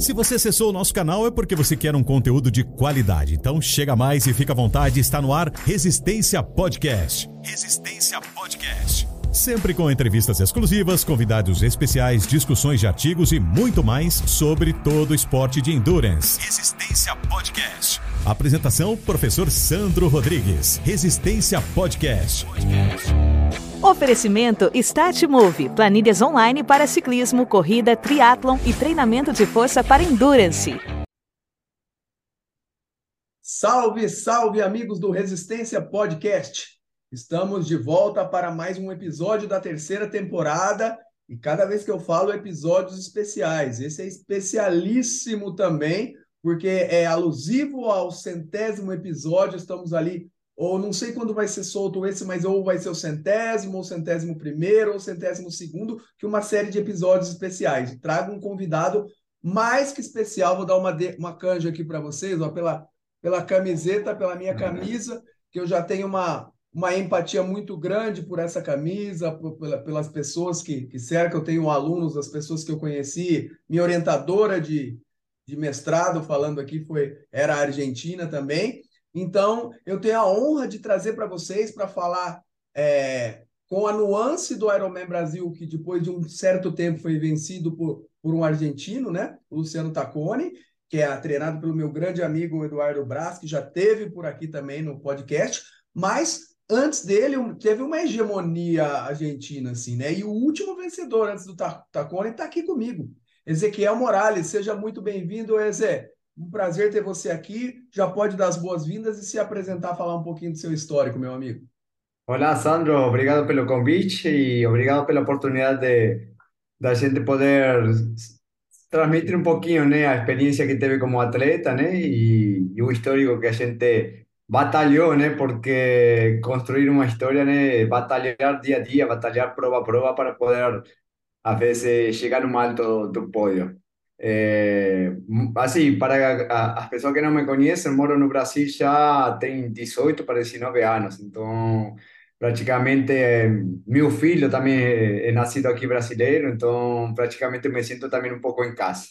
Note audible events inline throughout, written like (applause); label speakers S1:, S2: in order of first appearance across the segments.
S1: Se você acessou o nosso canal é porque você quer um conteúdo de qualidade. Então chega mais e fica à vontade, está no ar Resistência Podcast. Resistência Podcast. Sempre com entrevistas exclusivas, convidados especiais, discussões de artigos e muito mais sobre todo o esporte de endurance. Resistência Podcast. Apresentação: Professor Sandro Rodrigues. Resistência Podcast.
S2: Oferecimento Stat Move, planilhas online para ciclismo, corrida, triatlon e treinamento de força para endurance.
S3: Salve, salve amigos do Resistência Podcast. Estamos de volta para mais um episódio da terceira temporada e cada vez que eu falo episódios especiais. Esse é especialíssimo também, porque é alusivo ao centésimo episódio. Estamos ali ou não sei quando vai ser solto esse, mas ou vai ser o centésimo, ou centésimo primeiro, ou centésimo segundo, que uma série de episódios especiais. Trago um convidado mais que especial, vou dar uma, de, uma canja aqui para vocês, ó, pela, pela camiseta, pela minha camisa, que eu já tenho uma, uma empatia muito grande por essa camisa, por, pela, pelas pessoas que, que cercam, eu tenho alunos, as pessoas que eu conheci, minha orientadora de, de mestrado, falando aqui, foi era argentina também, então, eu tenho a honra de trazer para vocês para falar é, com a nuance do Ironman Brasil, que depois de um certo tempo foi vencido por, por um argentino, né? O Luciano Tacconi, que é treinado pelo meu grande amigo Eduardo Braz, que já teve por aqui também no podcast, mas antes dele teve uma hegemonia argentina, assim, né? E o último vencedor antes do Tacconi está aqui comigo, Ezequiel Morales. Seja muito bem-vindo, Eze. Um prazer ter você aqui. Já pode dar as boas-vindas e se apresentar, falar um pouquinho do seu histórico, meu amigo.
S4: Olá, Sandro. Obrigado pelo convite e obrigado pela oportunidade de da gente poder transmitir um pouquinho, né, a experiência que teve como atleta, né, e, e o histórico que a gente batalhou, né, porque construir uma história, né, batalhar dia a dia, batalhar prova a prova para poder, às vezes, chegar no alto do pódio. Assim, para as pessoas que não me conhecem, moro no Brasil já tem 18 para 19 anos, então praticamente meu filho também é nascido aqui brasileiro, então praticamente me sinto também um pouco em casa.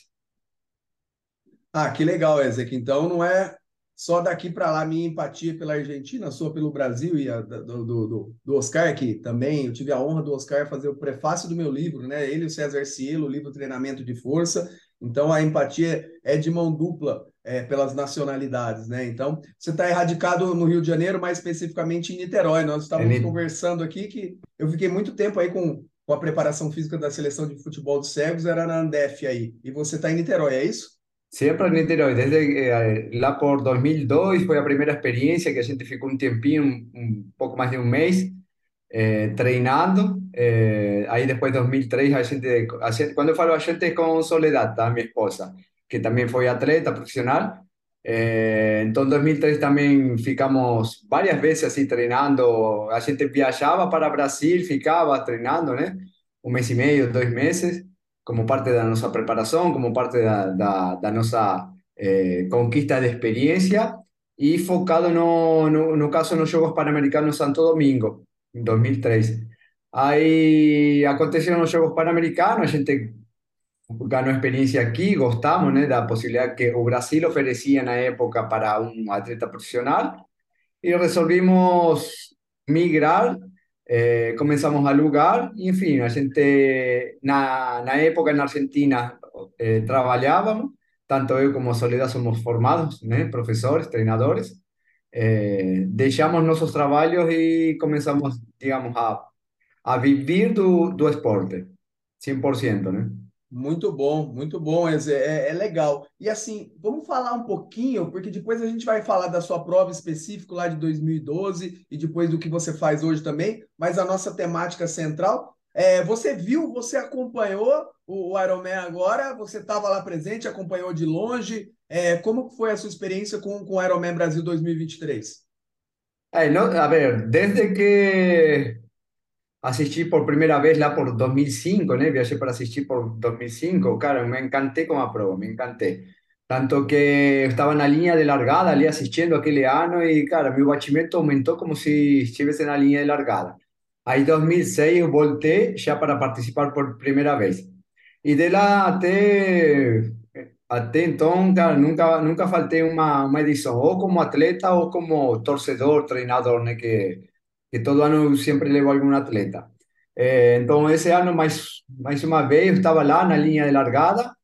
S3: Ah, que legal, Ezek. Então não é só daqui para lá minha empatia pela Argentina, sua pelo Brasil e a, do, do, do, do, Oscar, que também eu tive a honra do Oscar fazer o prefácio do meu livro, né? Ele e o César Cielo, o livro Treinamento de Força. Então a empatia é de mão dupla é, pelas nacionalidades, né? Então você está erradicado no Rio de Janeiro, mais especificamente em Niterói. Nós estávamos é conversando aqui que eu fiquei muito tempo aí com, com a preparação física da seleção de futebol dos cegos, era na Andef aí. E você está em Niterói, é isso?
S4: Siempre en Niterói, desde eh, lá por 2002 foi a primeira experiência que a gente ficou um tempinho, um, um pouco mais de um mês, eh, treinando. Eh, aí depois de 2003 a gente, a gente, falo a gente é Soledad, tá? minha esposa, que também foi atleta profissional. Eh, então, em 2003 também ficamos várias vezes assim treinando. A gente viajava para Brasil, ficava treinando, né? Um mês e meio, dois meses como parte de nuestra preparación, como parte de nuestra eh, conquista de experiencia y focado no, no, no caso los Juegos Panamericanos Santo Domingo, 2003. Ahí acontecieron los Juegos Panamericanos, a gente ganó experiencia aquí, gostamos de la posibilidad que o Brasil ofrecía en la época para un atleta profesional y resolvimos migrar eh, comenzamos a lugar y, en fin, a gente, na, na época en Argentina eh, trabajábamos, tanto yo como Soledad somos formados, ¿eh? profesores, treinadores, eh, dejamos nuestros trabajos y comenzamos, digamos, a, a vivir do, do esporte, 100%, ¿no?
S3: Muito bom, muito bom, é, é, é, legal. E assim, vamos falar um pouquinho, porque depois a gente vai falar da sua prova específica lá de 2012 e depois do que você faz hoje também, mas a nossa temática central, é, você viu, você acompanhou o, o Ironman agora, você estava lá presente, acompanhou de longe, é, como foi a sua experiência com, com o Ironman Brasil 2023?
S4: É, a ver, desde que asistí por primera vez la por 2005, ¿no? Viajé para asistir por 2005, claro, me encanté como prueba, me encanté. Tanto que estaba en la línea de largada, ali asistiendo aquel año y claro, mi bachimento aumentó como si estuviese en la línea de largada. Ahí 2006 volté ya para participar por primera vez. Y de la te até então, cara, nunca, nunca faltei uma, uma edição, ou como atleta ou como torcedor, treinador, né? Que, que todo ano eu sempre levo algum atleta. É, então, esse ano, mais, mais uma vez, eu estava lá na linha de largada,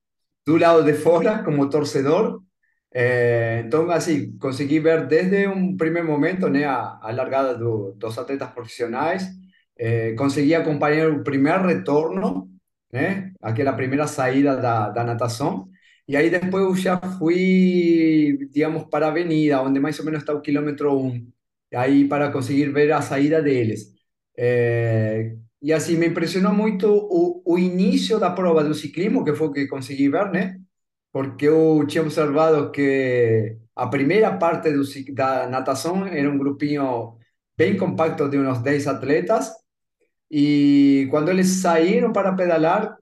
S4: do lado de fora, como torcedor. É, então, assim, consegui ver desde um primeiro momento né, a, a largada do, dos atletas profissionais, é, consegui acompanhar o primeiro retorno, né, aquela primeira saída da, da natação, e aí depois eu já fui, digamos, para avenida, onde mais ou menos está o quilômetro 1, aí para conseguir ver a saída deles. É, e assim, me impressionou muito o, o início da prova do ciclismo, que foi o que consegui ver? Porque eu tinha observado que a primeira parte do, da natação era um grupinho bem compacto de uns 10 atletas, e quando eles saíram para pedalar,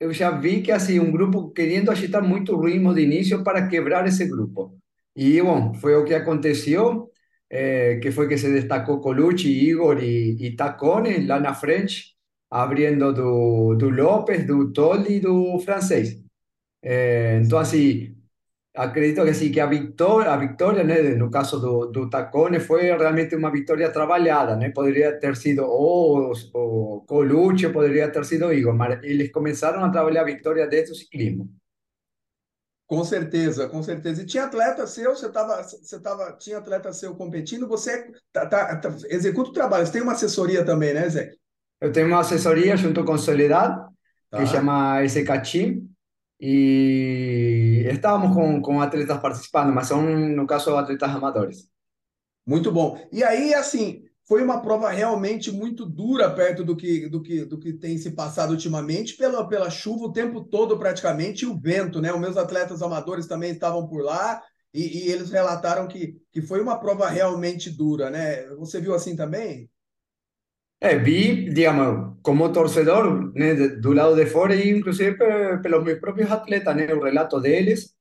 S4: eu já vi que assim um grupo querendo agitar muito o ritmo de início para quebrar esse grupo. E bom, foi o que aconteceu, eh, que foi que se destacou Colucci, Igor e, e Tacone lá na frente, abrindo do, do Lopes, do Tolli e do francês. Eh, então assim, acredito que sí, que a victoria, a victoria né, no caso do, do Tacone, foi realmente uma vitória trabalhada, né? Poderia ter sido o, o Colucci, poderia ter sido Igor, mas eles começaram a trabalhar a vitória desde o ciclismo.
S3: Com certeza, com certeza. E tinha atleta seu, você tava, você tava, tinha atleta seu competindo, você tá, tá, tá, executa o trabalho. Você tem uma assessoria também, né, Zé?
S4: Eu tenho uma assessoria junto com Soledad, tá. que chama SK Team, e estávamos com, com atletas participando, mas são, no caso, atletas amadores.
S3: Muito bom. E aí, assim, foi uma prova realmente muito dura perto do que, do que, do que tem se passado ultimamente, pela, pela chuva o tempo todo praticamente e o vento, né? Os meus atletas amadores também estavam por lá e, e eles relataram que, que foi uma prova realmente dura, né? Você viu assim também?
S4: É, vi, digamos, como torcedor, né, do lado de fora e inclusive pelos meus próprios atletas, né, o relato deles.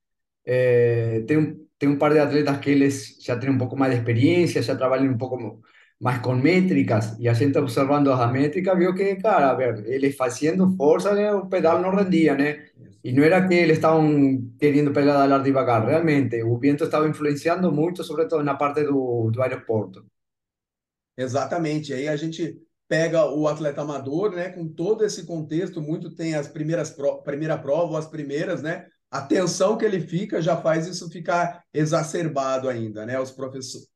S4: É, tem, par de atletas que eles já têm um pouco mais de experiência, já trabalham um pouco mais com métricas, e a gente observando as métricas viu que, cara, a ver, eles fazendo força, né, o pedal não rendia, né? E não era que eles estavam querendo pedalar devagar, realmente, o vento estava influenciando muito, sobretudo na parte do, do aeroporto.
S3: Exatamente, aí a gente pega o atleta amador, né, com todo esse contexto, muito tem as primeiras pro, primeira prova, as primeiras, né, a tensão que ele fica já faz isso ficar exacerbado ainda, né? Os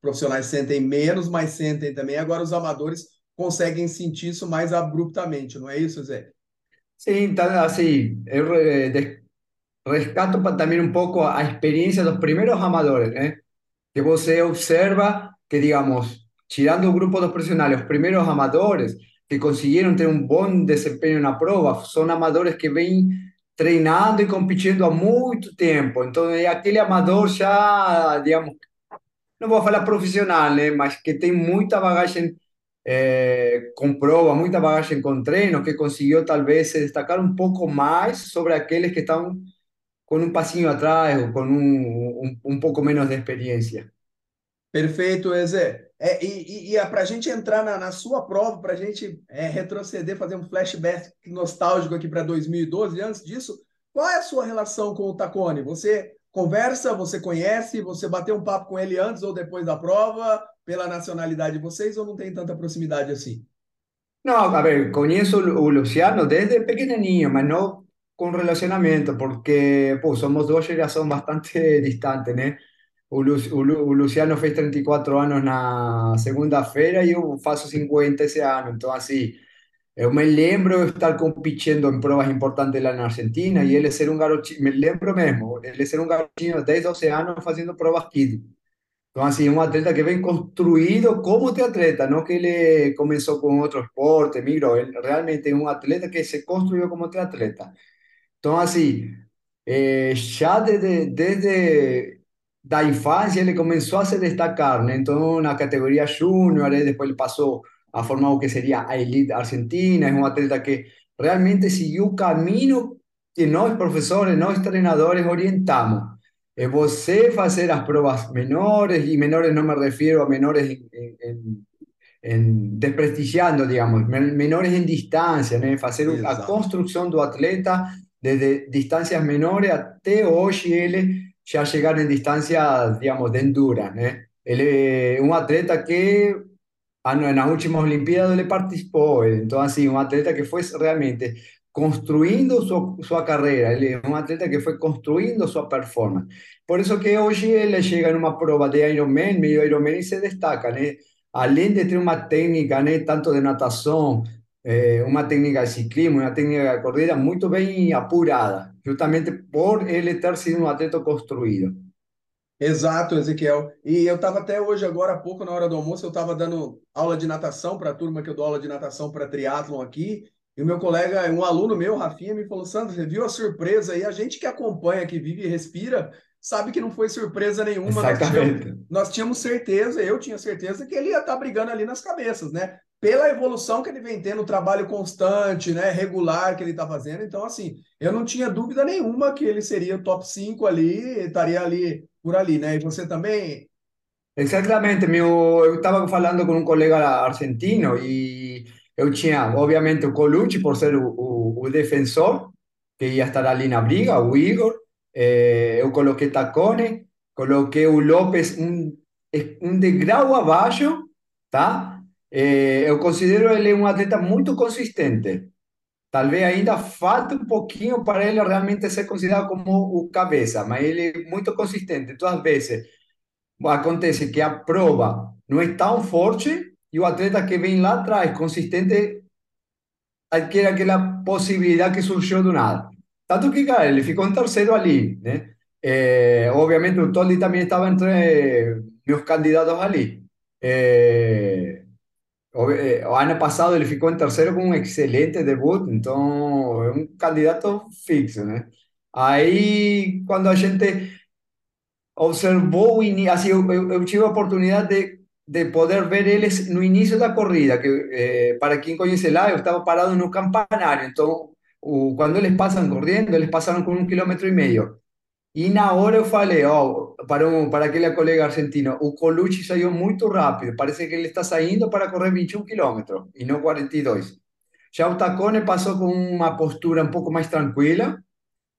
S3: profissionais sentem menos, mas sentem também. Agora os amadores conseguem sentir isso mais abruptamente, não é isso, Zé?
S4: Sim, tá, assim, eu rescato também um pouco a experiência dos primeiros amadores, né? Que você observa que, digamos, tirando o grupo dos profissionais, os primeiros amadores que conseguiram ter um bom desempenho na prova, são amadores que vêm treinando e competindo há muito tempo. Então, é aquele amador já, digamos, não vou falar profissional, né, mas que tem muita bagagem é, com prova, muita bagagem com treino, que conseguiu talvez se destacar um pouco mais sobre aqueles que estão com um passinho atrás ou com um, um, um menos de experiência.
S3: Perfeito, Eze. É, e, e, é para a gente entrar na, na sua prova, para a gente é, retroceder, fazer um flashback nostálgico aqui para 2012. Antes disso, qual é a sua relação com o Tacone? Você conversa, você conhece, você bateu um papo com ele antes ou depois da prova, pela nacionalidade de vocês, ou não tem tanta proximidade assim?
S4: Não, a ver, conheço o Luciano desde pequenininho, mas não com relacionamento, porque pô, somos duas gerações bastante (laughs) distantes, né? O, Luciano fez 34 anos na segunda-feira e eu faço 50 esse ano. Então, assim, eu me lembro de estar competindo em provas importantes lá na Argentina e ele ser um garotinho, me lembro mesmo, ele ser um garotinho de 10, 12 anos fazendo provas kid. Então, assim, um atleta que vem construído como atleta, não que ele começou com outro esporte, migrou. Ele realmente é um atleta que se construiu como atleta. Então, assim, eh, já desde, desde da infância ele começou a se destacar, né? Então, na categoria júnior, depois ele passou a formar o que seria a elite argentina, é um atleta que realmente seguiu o caminho que nós, professores, nós, treinadores, orientamos. É você fazer as provas menores, e menores não me refiro a menores em, em, em desprestigiando, digamos, menores em distância, né? Fazer Exato. a construção do atleta desde distancias menores até hoje ele já chegar em distâncias, digamos, de endurance, né? Ele é um atleta que ah, no, en las últimas Olimpiadas ele participou, então assim, um atleta que foi realmente construindo sua, sua carreira, ele é um atleta que foi construindo sua performance. Por isso que hoje ele chega numa prova de Ironman, meio Ironman e se destaca, né? Além de ter uma técnica, né, tanto de natação, eh, uma técnica de ciclismo, uma técnica de corrida muito bem apurada, justamente por ele ter sido um atleta construído.
S3: Exato, Ezequiel. E eu estava até hoje, agora há pouco, na hora do almoço, eu estava dando aula de natação para a turma que eu dou aula de natação para triatlon aqui. E o meu colega, um aluno meu, Rafinha, me falou: Sandro, você viu a surpresa aí? A gente que acompanha, que vive e respira, sabe que não foi surpresa nenhuma. Nós tínhamos, nós tínhamos, certeza, eu tinha certeza que ele ia estar tá brigando ali nas cabeças, né? Pela evolução que ele vem tendo, o trabalho constante, né? Regular que ele está fazendo. Então, assim, eu não tinha dúvida nenhuma que ele seria o top 5 ali, estaria ali por ali, né? E você também?
S4: Exatamente, meu, eu estava falando com um colega argentino e eu tinha, obviamente, o Colucci por ser o, o, o defensor, que ia estar ali na briga, o Igor, eh, eu coloquei Tacone, coloquei o Lopes um, um degrau abaixo, tá? Eh, eu considero ele um atleta muito consistente. Talvez ainda falta um pouquinho para ele realmente ser considerado como o cabeça, mas ele é muito consistente. Todas as vezes acontece que a prova não é tão forte e o atleta que vem lá atrás, consistente, adquire aquela possibilidade que surgiu do nada. Tanto que, cara, ele ficou em terceiro ali, né? É, obviamente o Toldi também estava entre meus candidatos ali. É, eh, o ano passado ele ficou em terceiro com um excelente debut, então é um candidato fixo, né? Aí, quando a gente observou, assim, eu, eu, eu tive a oportunidade de, de poder ver eles no início da corrida, que eh, para quem conhece lá, eu estava parado no campanário, então o, quando eles passam correndo, eles passaram com um quilômetro e meio. E na hora eu falei, ó, para, um, para aquele colega argentino, o Colucci saiu muito rápido, parece que ele está saindo para correr 21 quilômetros e não 42. Já o Tacone passou com uma postura um pouco mais tranquila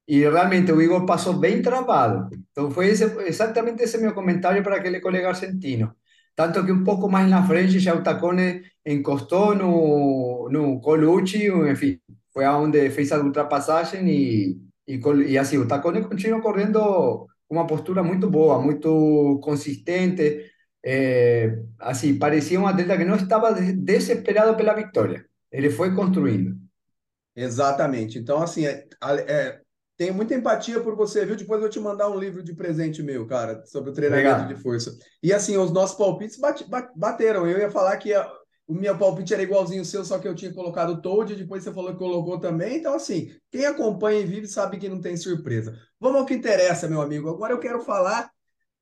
S4: e realmente o Igor passou bem travado. Então foi esse, exatamente esse meu comentário para aquele colega argentino. Tanto que um pouco mais na frente já o Tacone encostou no, no Colucci, enfim, foi aonde fez a ultrapassagem e e, e assim, o Tacone continua correndo com uma postura muito boa, muito consistente. É, assim, parecia um atleta que não estava desesperado pela vitória. Ele foi construindo.
S3: Exatamente. Então, assim, é, é, tenho muita empatia por você, viu? Depois eu vou te mandar um livro de presente meu, cara, sobre o treinamento Obrigado. de força. E assim, os nossos palpites bate, bateram. Eu ia falar que o meu palpite era igualzinho o seu, só que eu tinha colocado o Toad, depois você falou que colocou também. Então, assim, quem acompanha e vive sabe que não tem surpresa. Vamos ao que interessa, meu amigo. Agora eu quero falar,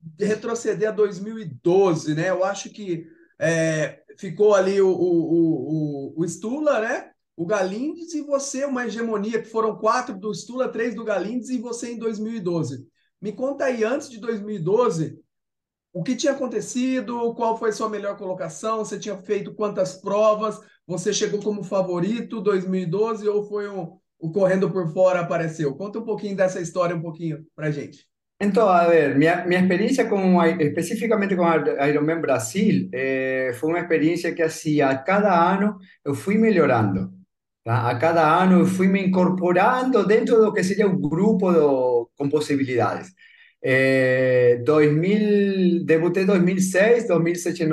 S3: de retroceder a 2012, né? Eu acho que é, ficou ali o, o, o, o Stula, né? O Galindes e você, uma hegemonia, que foram quatro do Stula, três do Galindes e você em 2012. Me conta aí, antes de 2012, o que tinha acontecido, qual foi sua melhor colocação, você tinha feito quantas provas, você chegou como favorito 2012 ou foi um, o correndo por fora apareceu? Conta um pouquinho dessa história um pouquinho para gente.
S4: Então, a ver, minha, minha experiência com, especificamente com a Ironman Brasil, eh, foi uma experiência que assim, a cada ano eu fui melhorando. Tá? A cada ano eu fui me incorporando dentro do que seria o grupo do, com possibilidades. Eh, 2000, debuté en 2006, 2007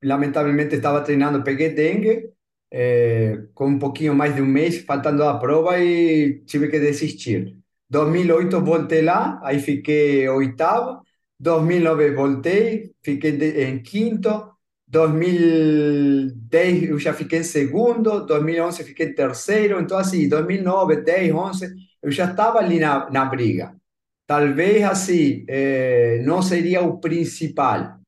S4: lamentablemente estaba treinando, pegué dengue, eh, con un poquito más de un mes faltando la prueba y tuve que desistir. 2008 volté lá, aí fiquei oitavo. 2009 voltei, fiquei em quinto. 2010 eu já fiquei em segundo. 2011 fiquei em terceiro. Então, assim, 2009, 10, 11, eu já estava ali na, na briga. Talvez assim, eh, não seria o principal,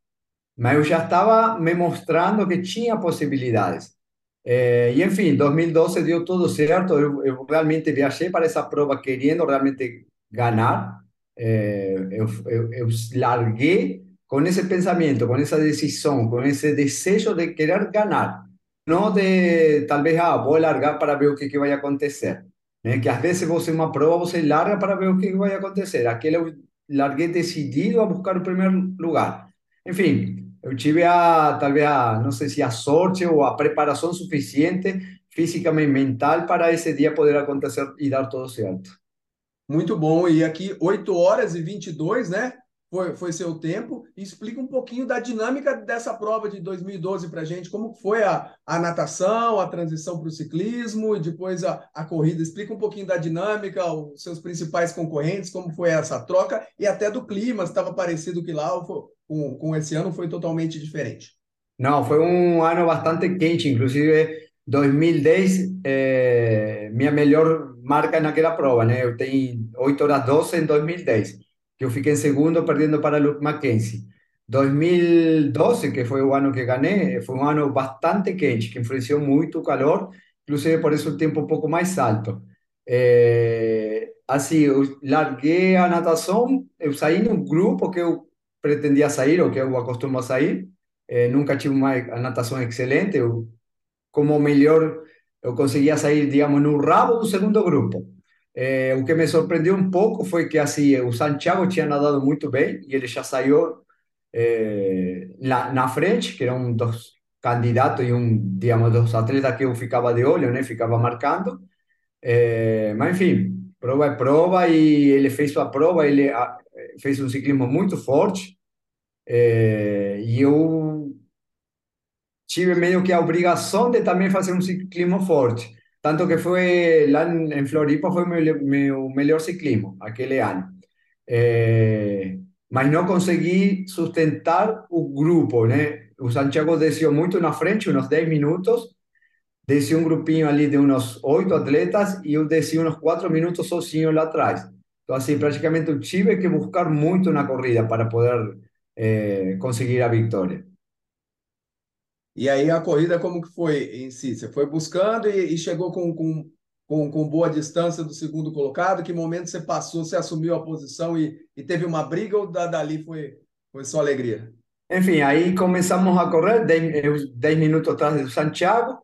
S4: mas eu já estava me mostrando que tinha possibilidades. Eh, e enfim, 2012 deu tudo certo. Eu, eu, realmente viajei para essa prova querendo realmente ganhar. Eh, eu, eu, eu larguei com esse pensamento, com essa decisão, com esse desejo de querer ganhar. Não de talvez, ah, vou largar para ver o que, que vai acontecer. Né? Que às vezes você uma prova você larga para ver o que vai acontecer. Aquele eu larguei decidido a buscar o primeiro lugar. Enfim, eu tive a talvez a não sei se a sorte ou a preparação suficiente física e mental para esse dia poder acontecer e dar tudo certo.
S3: Muito bom. E aqui 8 horas e 22, né? Foi, foi seu tempo. Explica um pouquinho da dinâmica dessa prova de 2012 para a gente. Como foi a, a natação, a transição para o ciclismo e depois a, a corrida. Explica um pouquinho da dinâmica, os seus principais concorrentes, como foi essa troca e até do clima, se estava parecido que lá ou com, com esse ano foi totalmente diferente.
S4: Não, foi um ano bastante quente, inclusive 2010, eh, minha melhor marca naquela prova, né? Eu tenho 8 horas 12 em 2010, eu fiquei em segundo, perdendo para Luke Mackenzie. 2012, que foi o ano que ganhei, foi um ano bastante quente, que influenciou muito o calor, inclusive por isso o tempo um pouco mais alto. É, assim, eu larguei a natação, eu saí num grupo que eu pretendia sair, ou que eu acostumo a sair, nunca tive uma natação excelente, eu como melhor eu conseguia sair, digamos, no rabo do segundo grupo. É, o que me surpreendeu um pouco foi que assim o Santiago tinha nadado muito bem e ele já saiu é, na, na frente, que era um dos candidatos e um, digamos, dos atletas que eu ficava de olho, né? Ficava marcando. É, mas enfim, prova é prova e ele fez sua prova, ele a, fez um ciclismo muito forte. E eu tive meio que a obrigação de também fazer um ciclismo forte. Tanto que lá em Floripa meu, meu melhor ciclismo aquele ano. É, mas não consegui sustentar o grupo, né? O Santiago desceu muito na frente, uns 10 minutos. Desci um grupinho ali de uns oito atletas e eu desci uns quatro minutos sozinho lá atrás. Então, assim, praticamente eu que buscar muito na corrida para poder é, conseguir a vitória.
S3: E aí a corrida como que foi em si? Você foi buscando e, e chegou com, com, com, com, boa distância do segundo colocado? Que momento você passou, você assumiu a posição e, e teve uma briga ou da, dali foi, foi só alegria?
S4: Enfim, aí começamos a correr, 10 minutos atrás do Santiago,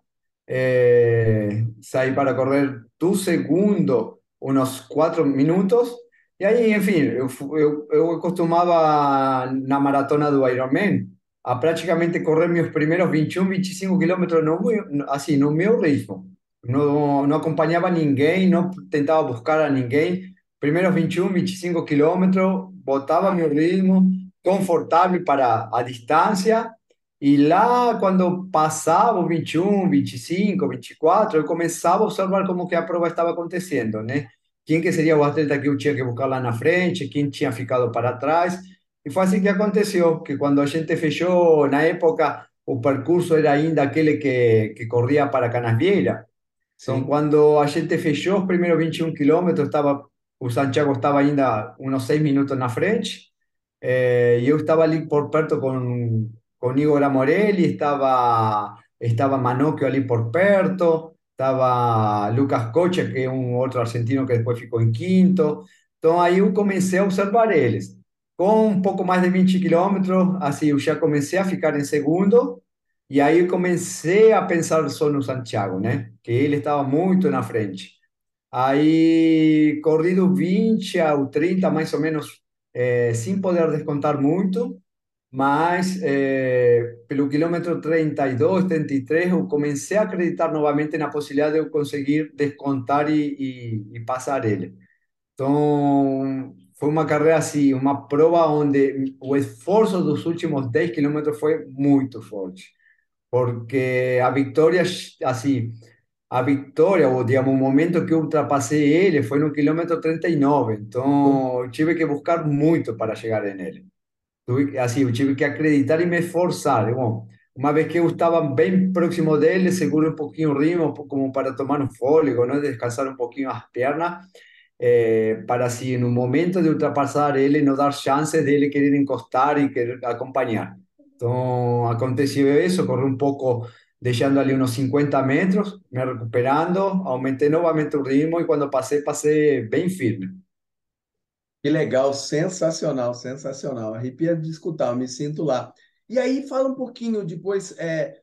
S4: é, saí para correr do segundo uns 4 minutos, e aí, enfim, eu, eu, eu costumava na maratona do Ironman, a praticamente correr meus primeiros 21, 25 quilômetros no, assim, no meu ritmo. Não, não acompanhava ninguém, não tentava buscar a ninguém. Primeiros 21, 25 quilômetros, botava meu ritmo, confortável para a distância. E lá, quando passava os 21, 25, 24, eu começava a observar como que a prova estava acontecendo, né? Quem que seria o atleta que eu tinha que buscar lá na frente, quem tinha ficado para trás. E foi assim que aconteceu, que quando a gente fechou, na época, o percurso era ainda aquele que, que corria para Canasvieira. Então, quando a gente fechou os primeiros 21 quilômetros, estava, o Santiago estava ainda uns seis minutos na frente, eh, e eu estava ali por perto com, com Igor Amorelli, estava, estava Manocchio ali por perto, estava Lucas Coche, que é um outro argentino que depois ficou em quinto. Então, aí eu comecei a observar eles. Com um pouco mais de 20 quilômetros, assim, eu já comecei a ficar em segundo, e aí comecei a pensar só no Santiago, né? Que ele estava muito na frente. Aí, corrido 20 ao 30, mais ou menos, é, sem poder descontar muito, mas é, pelo quilômetro 32, 33, eu comecei a acreditar novamente na possibilidade de eu conseguir descontar e, e, e passar ele. Então, foi uma carreira assim, uma prova onde o esforço dos últimos 10 quilômetros foi muito forte, porque a vitória, assim, a vitória, ou digamos, o momento que eu ultrapassei ele foi no quilômetro 39, então eu que buscar muito para chegar nele. Assim, eu tive que acreditar e me esforçar. Bom, vez que eu estava bem próximo dele, seguro um pouquinho o ritmo, como para tomar um fôlego, né? descansar um pouquinho as pernas, eh, para si en un momento de ultrapassar ele não dar chances dele querer encostar e querer acompanhar. Então aconteceu isso, corri um pouco deixando ali uns 50 metros, me recuperando, aumentei novamente o ritmo e quando passei, passei bem firme.
S3: Que legal, sensacional, sensacional. Arrepia de escutar, eu me sinto lá. E aí, fala um pouquinho depois, é,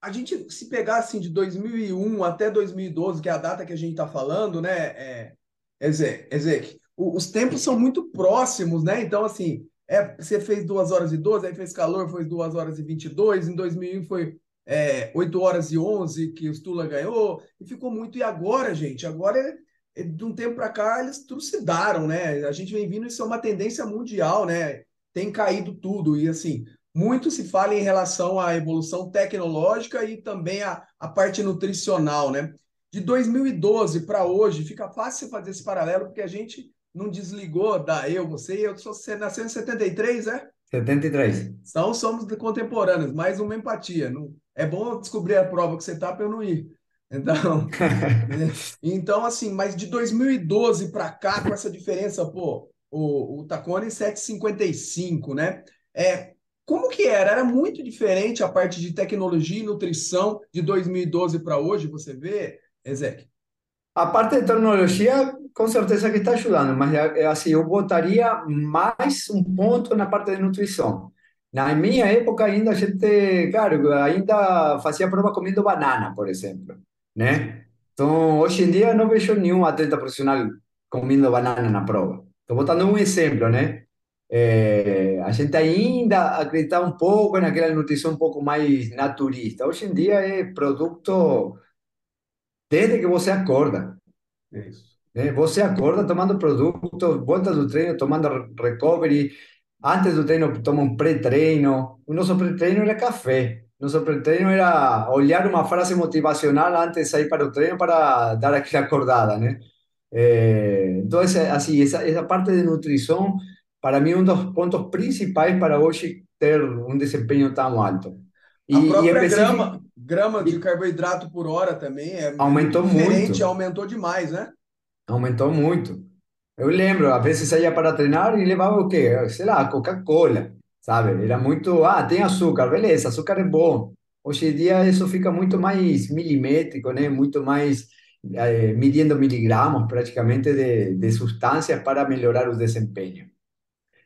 S3: a gente se pegar assim de 2001 até 2012, que é a data que a gente está falando, né, é, Ezek, os tempos são muito próximos, né? Então, assim, é, você fez 2 horas e 12, aí fez calor, foi 2 horas e 22, em 2001 foi é, 8 horas e 11 que o Stula ganhou, e ficou muito. E agora, gente, agora, é, é, de um tempo para cá, eles trucidaram, né? A gente vem vindo, isso é uma tendência mundial, né? Tem caído tudo, e assim, muito se fala em relação à evolução tecnológica e também a, a parte nutricional, né? De 2012 para hoje, fica fácil fazer esse paralelo, porque a gente não desligou da eu, você, eu sou, você nasceu em 73, é?
S4: 73.
S3: Então somos contemporâneos, mais uma empatia. Não, é bom descobrir a prova que você está para eu não ir. Então, (laughs) então, assim, mas de 2012 para cá, com essa diferença, pô, o, o Tacone 755, né? É, como que era? Era muito diferente a parte de tecnologia e nutrição de 2012 para hoje, você vê, Ezek?
S4: A parte de tecnologia, com certeza que está ajudando, mas assim, eu botaria mais um ponto na parte de nutrição. Na minha época ainda a gente, claro, ainda fazia prova comendo banana, por exemplo, né? Então, hoje em dia não vejo nenhum atleta profissional comendo banana na prova. Estou botando um exemplo, né? É, a gente ainda acredita um pouco naquela nutrição um pouco mais naturista. Hoje em dia é produto desde que você acorda.
S3: É isso.
S4: Né? Você acorda tomando produto, volta do treino tomando recovery, antes do treino toma um pré-treino. O nosso pré-treino era café. Nosso pré-treino era olhar uma frase motivacional antes de sair para o treino para dar aquela acordada, né? É, então, assim, essa, essa parte de nutrição para mim, um dos pontos principais para hoje ter um desempenho tão alto.
S3: E, a própria e grama, grama de carboidrato por hora também é
S4: aumentou muito.
S3: aumentou demais, né?
S4: Aumentou muito. Eu lembro, às vezes saía para treinar e levava o quê? Sei lá, Coca-Cola, sabe? Era muito, ah, tem açúcar, beleza, açúcar é bom. Hoje em dia isso fica muito mais milimétrico, né? Muito mais eh, medindo miligramas praticamente de, de substâncias para melhorar o desempenho.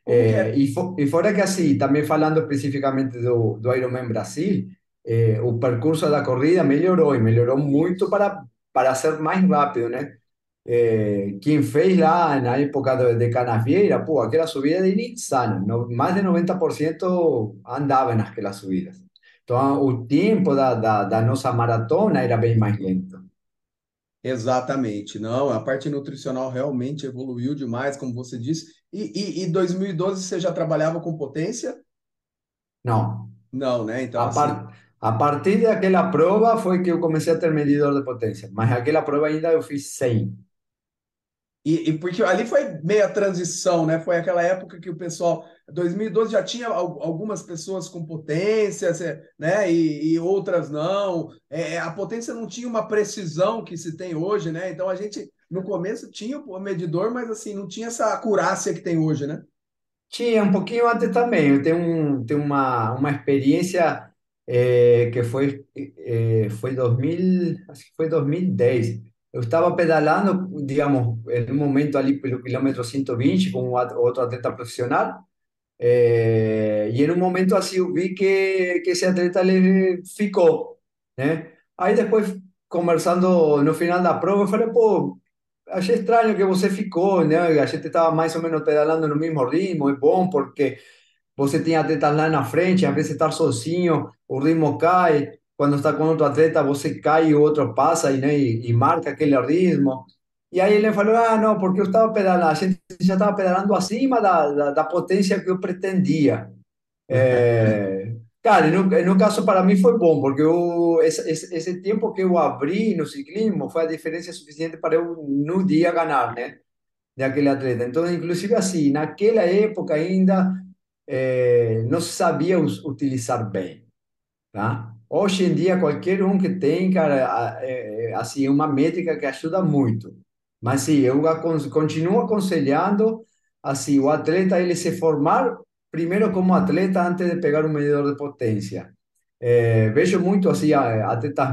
S4: É, e, for, e fora que assim, também falando especificamente do, do Ironman Brasil, é, o percurso da corrida melhorou e melhorou muito para, para ser mais rápido, né? É, quem fez lá na época de, de Canavieira, pô, aquela subida era insana, no, mais de 90% andava naquelas subidas. Então, o tempo da, da, da nossa maratona era bem mais lento.
S3: Exatamente, não, a parte nutricional realmente evoluiu demais, como você disse. E, em 2012 você já trabalhava com potência?
S4: Não.
S3: Não, né? Então,
S4: a, assim... par... a partir daquela prova foi que eu comecei a ter medidor de potência, mas aquela prova ainda eu fiz 100.
S3: E, e, porque ali foi meia transição, né? Foi aquela época que o pessoal. 2012 já tinha algumas pessoas com potência, né? E, e outras não. É, a potência não tinha uma precisão que se tem hoje, né? Então a gente, no começo, tinha o medidor, mas assim, não tinha essa acurácia que tem hoje, né?
S4: Tinha, um pouquinho antes também. Eu tenho, um, tenho uma, uma experiência é, que foi, é, foi 2000, acho que foi 2010 eu estava pedalando, digamos, em um momento ali pelo quilômetro 120 com outro atleta profissional, é, e em um momento assim eu vi que, que esse atleta ele ficou, né? Aí depois, conversando no final da prova, eu falei, pô, achei estranho que você ficou, né? A gente estava mais ou menos pedalando no mesmo ritmo, é bom porque você tem atletas lá na frente, às vezes estar sozinho, o ritmo cai, quando está com outro atleta, você cai e o outro passa e, né, e, e marca aquele ritmo. E aí ele falou, ah, não, porque eu estava pedalando, a gente já estava pedalando acima da, da, da, potência que eu pretendia. É, cara, no, no caso para mim foi bom, porque eu, esse, esse, tempo que eu abri no ciclismo foi a diferença suficiente para eu no dia ganhar, né? De aquele atleta. Então, inclusive assim, naquela época ainda é, não se sabia utilizar bem, tá? Hoje em dia, qualquer um que tem, cara, é, assim, uma métrica que ajuda muito. Mas sim, eu continuo aconselhando, assim, o atleta ele se formar primeiro como atleta antes de pegar um medidor de potência. É, vejo muito assim atletas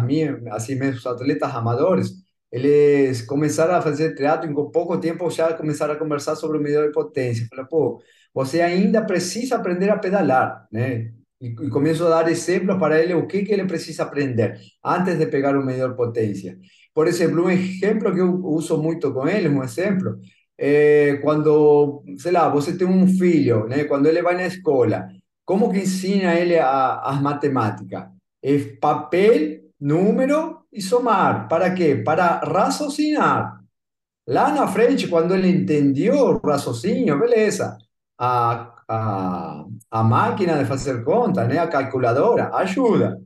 S4: assim mesmo atletas amadores, eles começaram a fazer triatlo com pouco tempo já começaram a conversar sobre o medidor de potência. Falei, pô, você ainda precisa aprender a pedalar, né? y, y comienzo a dar ejemplos para él o qué que ele precisa aprender antes de pegar un medidor potência. Por exemplo, um exemplo que eu uso muito com ele, um exemplo, é quando, sei lá, você tem um filho, né? Quando ele vai na escola, como que ensina ele as matemáticas? É papel, número e somar. Para quê? Para raciocinar. Lá na frente, quando ele entendeu o raciocínio, beleza. A, a, a máquina de fazer conta, né? a calculadora, ajuda.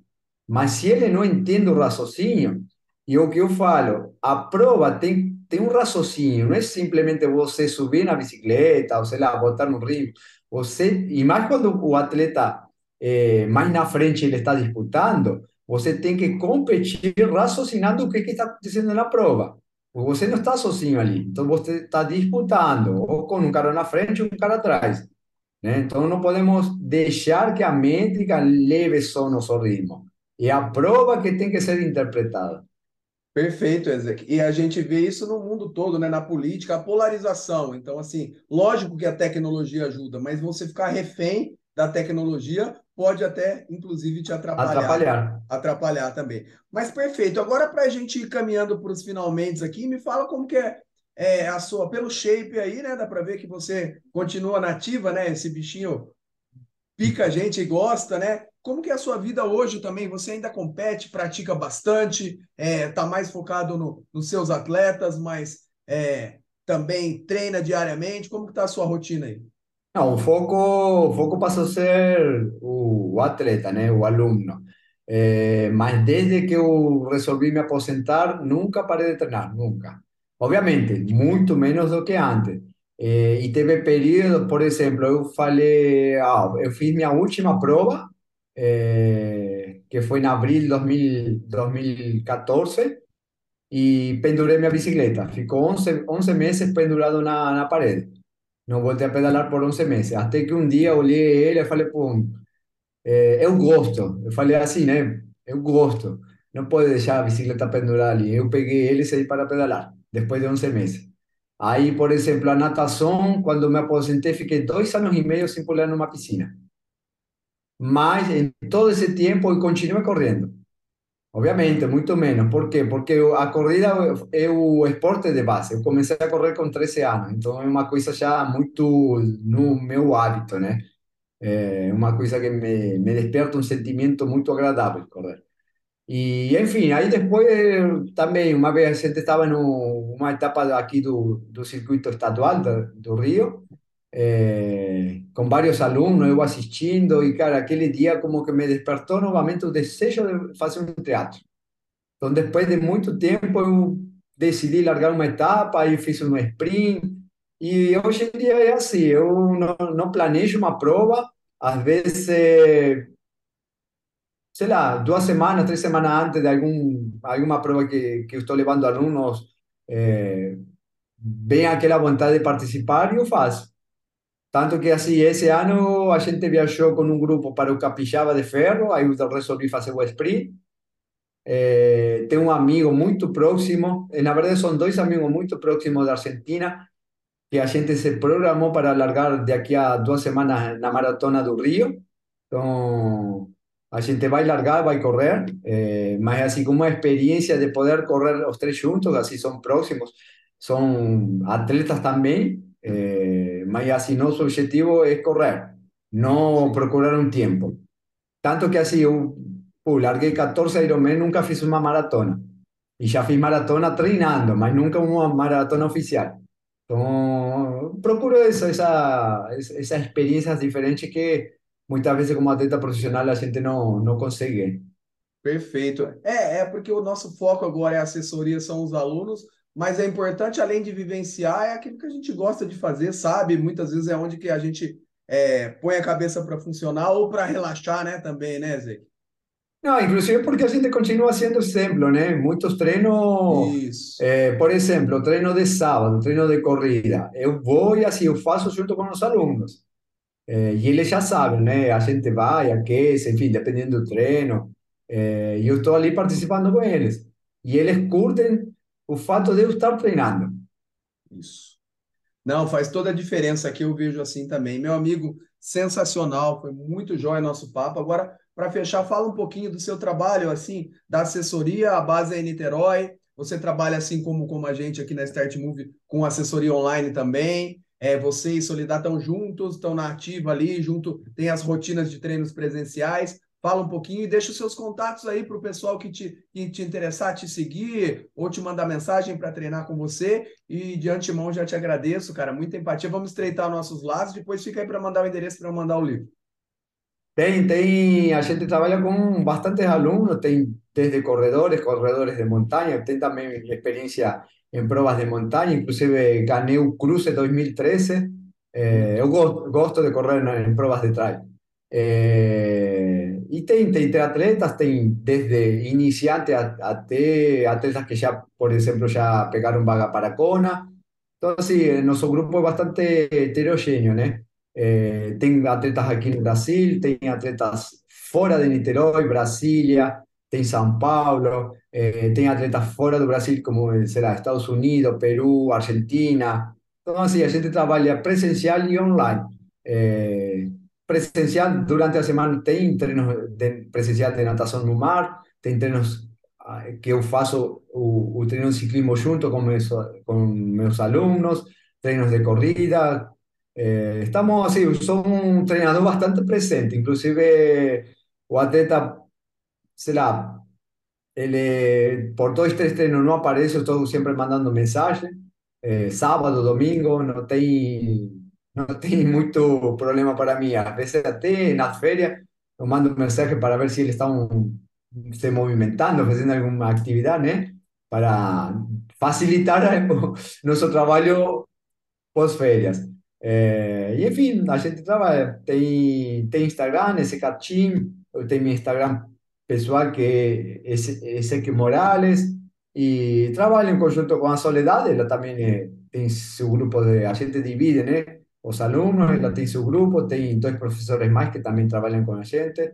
S4: Mas se ele não entende o raciocínio, e o que eu falo, a prova tem, tem um raciocínio, não é simplesmente você subir na bicicleta, ou sei lá, botar no rio. Você, e mais quando o atleta é, mais na frente ele está disputando, você tem que competir raciocinando o que, que está acontecendo na prova. Você não está sozinho ali, então você está disputando, ou com um cara na frente ou um cara atrás. Né? Então não podemos deixar que a métrica leve só nosso ritmo. É a prova que tem que ser interpretada.
S3: Perfeito, Ezek. E a gente vê isso no mundo todo, né? Na política, a polarização. Então, assim, lógico que a tecnologia ajuda, mas você ficar refém da tecnologia pode até, inclusive, te atrapalhar.
S4: Atrapalhar.
S3: Atrapalhar também. Mas perfeito. Agora, para a gente ir caminhando para os finalmente aqui, me fala como que é, é, a sua, pelo shape aí, né? Dá para ver que você continua nativa, né? Esse bichinho pica a gente e gosta, né? Como que é a sua vida hoje também? Você ainda compete, pratica bastante, está é, mais focado no, nos seus atletas, mas é, também treina diariamente. Como que está a sua rotina aí?
S4: Não, o foco, o foco passou a ser o, o atleta, né? O aluno. É, mas desde que eu resolvi me aposentar, nunca parei de treinar, nunca. Obviamente, muito menos do que antes. É, e teve períodos, por exemplo, eu falei, ah, eu fiz minha última prova eh, que fue en abril 2000, 2014, y penduré mi bicicleta. Ficó 11, 11 meses pendurado na, na parede. Não voltei a pedalar por 11 meses. Até que um dia olhei ele e falei, pum, é, eu gosto. Eu falei assim, né? Eu gosto. Não pode deixar a bicicleta pendurada ali. Eu peguei ele e saí para pedalar, depois de 11 meses. Aí, por exemplo, a natação, quando me aposentei, fiquei dois anos e meio sem pular numa piscina mas em todo esse tempo eu continuo correndo. Obviamente, muito menos. Por quê? Porque a corrida é o esporte de base. Eu comecei a correr com 13 anos, então é uma coisa já muito no meu hábito, né? É uma coisa que me, me desperta um sentimento muito agradável correr. E, enfim, aí depois também, uma vez a gente estava numa etapa aqui do, do circuito estadual do, do Rio, eh, con varios alumnos, eu assistindo, e cara, aquele dia como que me despertou novamente o desejo de fazer um teatro. Então, depois de muito tempo, eu decidi largar uma etapa, aí fiz um sprint, e hoje em dia é assim, eu não, não planejo uma prova, às vezes, sei lá, duas semanas, três semanas antes de algum, alguma prova que, que eu estou levando alunos, é, vem aquela vontade de participar e eu faço. Tanto que assim, esse ano a gente viajou com um grupo para o Capixaba de Ferro, aí eu resolvi fazer o sprint. É, tem um amigo muito próximo, na verdade são dois amigos muito próximos da Argentina, que a gente se programou para largar daqui a duas semanas na Maratona do Rio. Então, a gente vai largar, vai correr, é, mas assim, com uma experiência de poder correr os três juntos, assim, são próximos, são atletas também, eh, mas assim, nosso objetivo é correr, não procurar um tempo. Tanto que assim, eu pô, larguei 14 Ironman, nunca fiz uma maratona. E já fiz maratona treinando, mas nunca uma maratona oficial. Então, procuro isso, essa, essas experiências diferentes que muitas vezes como atleta profissional a gente não, não consegue.
S3: Perfeito. É, é porque o nosso foco agora é assessoria, são os alunos, mas é importante, além de vivenciar, é aquilo que a gente gosta de fazer, sabe? Muitas vezes é onde que a gente é, põe a cabeça para funcionar ou para relaxar, né? Também, né, Zé?
S4: Não, inclusive porque a gente continua sendo exemplo, né? Muitos treinos, é, por exemplo, treino de sábado, treino de corrida, eu vou e assim, eu faço junto com os alunos. É, e eles já sabem, né? A gente vai, aquece, enfim, dependendo do treino. É, e eu estou ali participando com eles. E eles curtem o fato de eu estar treinando.
S3: Isso. Não, faz toda a diferença aqui, eu vejo assim também. Meu amigo, sensacional, foi muito jóia nosso papo. Agora, para fechar, fala um pouquinho do seu trabalho, assim, da assessoria, a base é em Niterói, você trabalha assim como, como a gente aqui na Start Move com assessoria online também. É, você e Solidar estão juntos, estão na ativa ali, junto, tem as rotinas de treinos presenciais. Fala um pouquinho e deixa os seus contatos aí para o pessoal que te, que te interessar, te seguir ou te mandar mensagem para treinar com você. E de antemão já te agradeço, cara. Muita empatia. Vamos estreitar nossos laços. Depois fica aí para mandar o endereço para eu mandar o livro.
S4: Tem, tem, a gente trabalha com bastantes alunos, tem desde corredores, corredores de montaña, tem também experiencia en pruebas de montaña, inclusive gané un cruce 2013. Eh, eu gosto de correr en pruebas de trail. Eh, y tem, tem atletas, tem desde iniciantes até atletas que ya, por ejemplo, ya pegaron vaga para Kona. Entonces, sí, nuestro grupo es bastante heterogéneo, ¿no? Eh, tem atletas aqui no Brasil, tem atletas fora de Niterói, Brasília, tem São Paulo, eh, tem atletas fora do Brasil, como será Estados Unidos, Peru, Argentina. Então, assim, a gente trabalha presencial e online. Eh, presencial, durante a semana, tem treinos de, presencial de natação no mar, tem treinos ah, que eu faço o, o treino de ciclismo junto com meus, com meus alunos, treinos de corrida, eh, estamos así, son un entrenador bastante presente, inclusive o atleta, será, ele, por todo este estreno no aparece, estou sempre mandando mensagem, eh, sábado, domingo, não tem, não tem muito problema para mim, às vezes até nas férias eu mando mensagem para ver se eles estão se movimentando, fazendo alguma atividade, né? Para facilitar (laughs) o nosso trabalho pós-férias. É, e enfim, a gente trabalha. Tem, tem Instagram, esse Team, eu tenho meu Instagram pessoal que é Ezequiel Morales, e trabalho em conjunto com a Soledade, ela também é, tem seu grupo de. A gente divide, né? Os alunos, ela tem seu grupo, tem dois professores mais que também trabalham com a gente.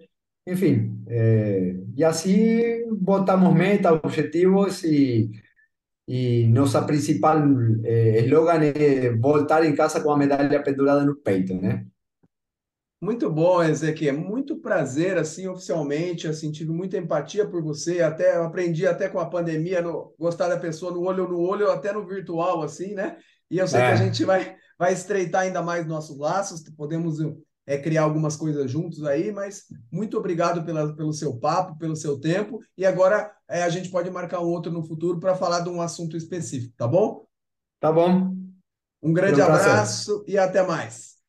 S4: Enfim, é, e assim botamos metas, objetivos e e nossa principal eslogan é voltar em casa com a medalha pendurada no peito, né?
S3: Muito bom, Ezequiel. Muito prazer, assim, oficialmente. Assim, tive muita empatia por você. Até aprendi até com a pandemia, no, gostar da pessoa no olho no olho, até no virtual, assim, né? E eu sei é. que a gente vai, vai estreitar ainda mais nossos laços. Podemos é, criar algumas coisas juntos aí, mas muito obrigado pela, pelo seu papo, pelo seu tempo. E agora é, a gente pode marcar um outro no futuro para falar de um assunto específico, tá bom?
S4: Tá bom.
S3: Um grande um abraço e até mais.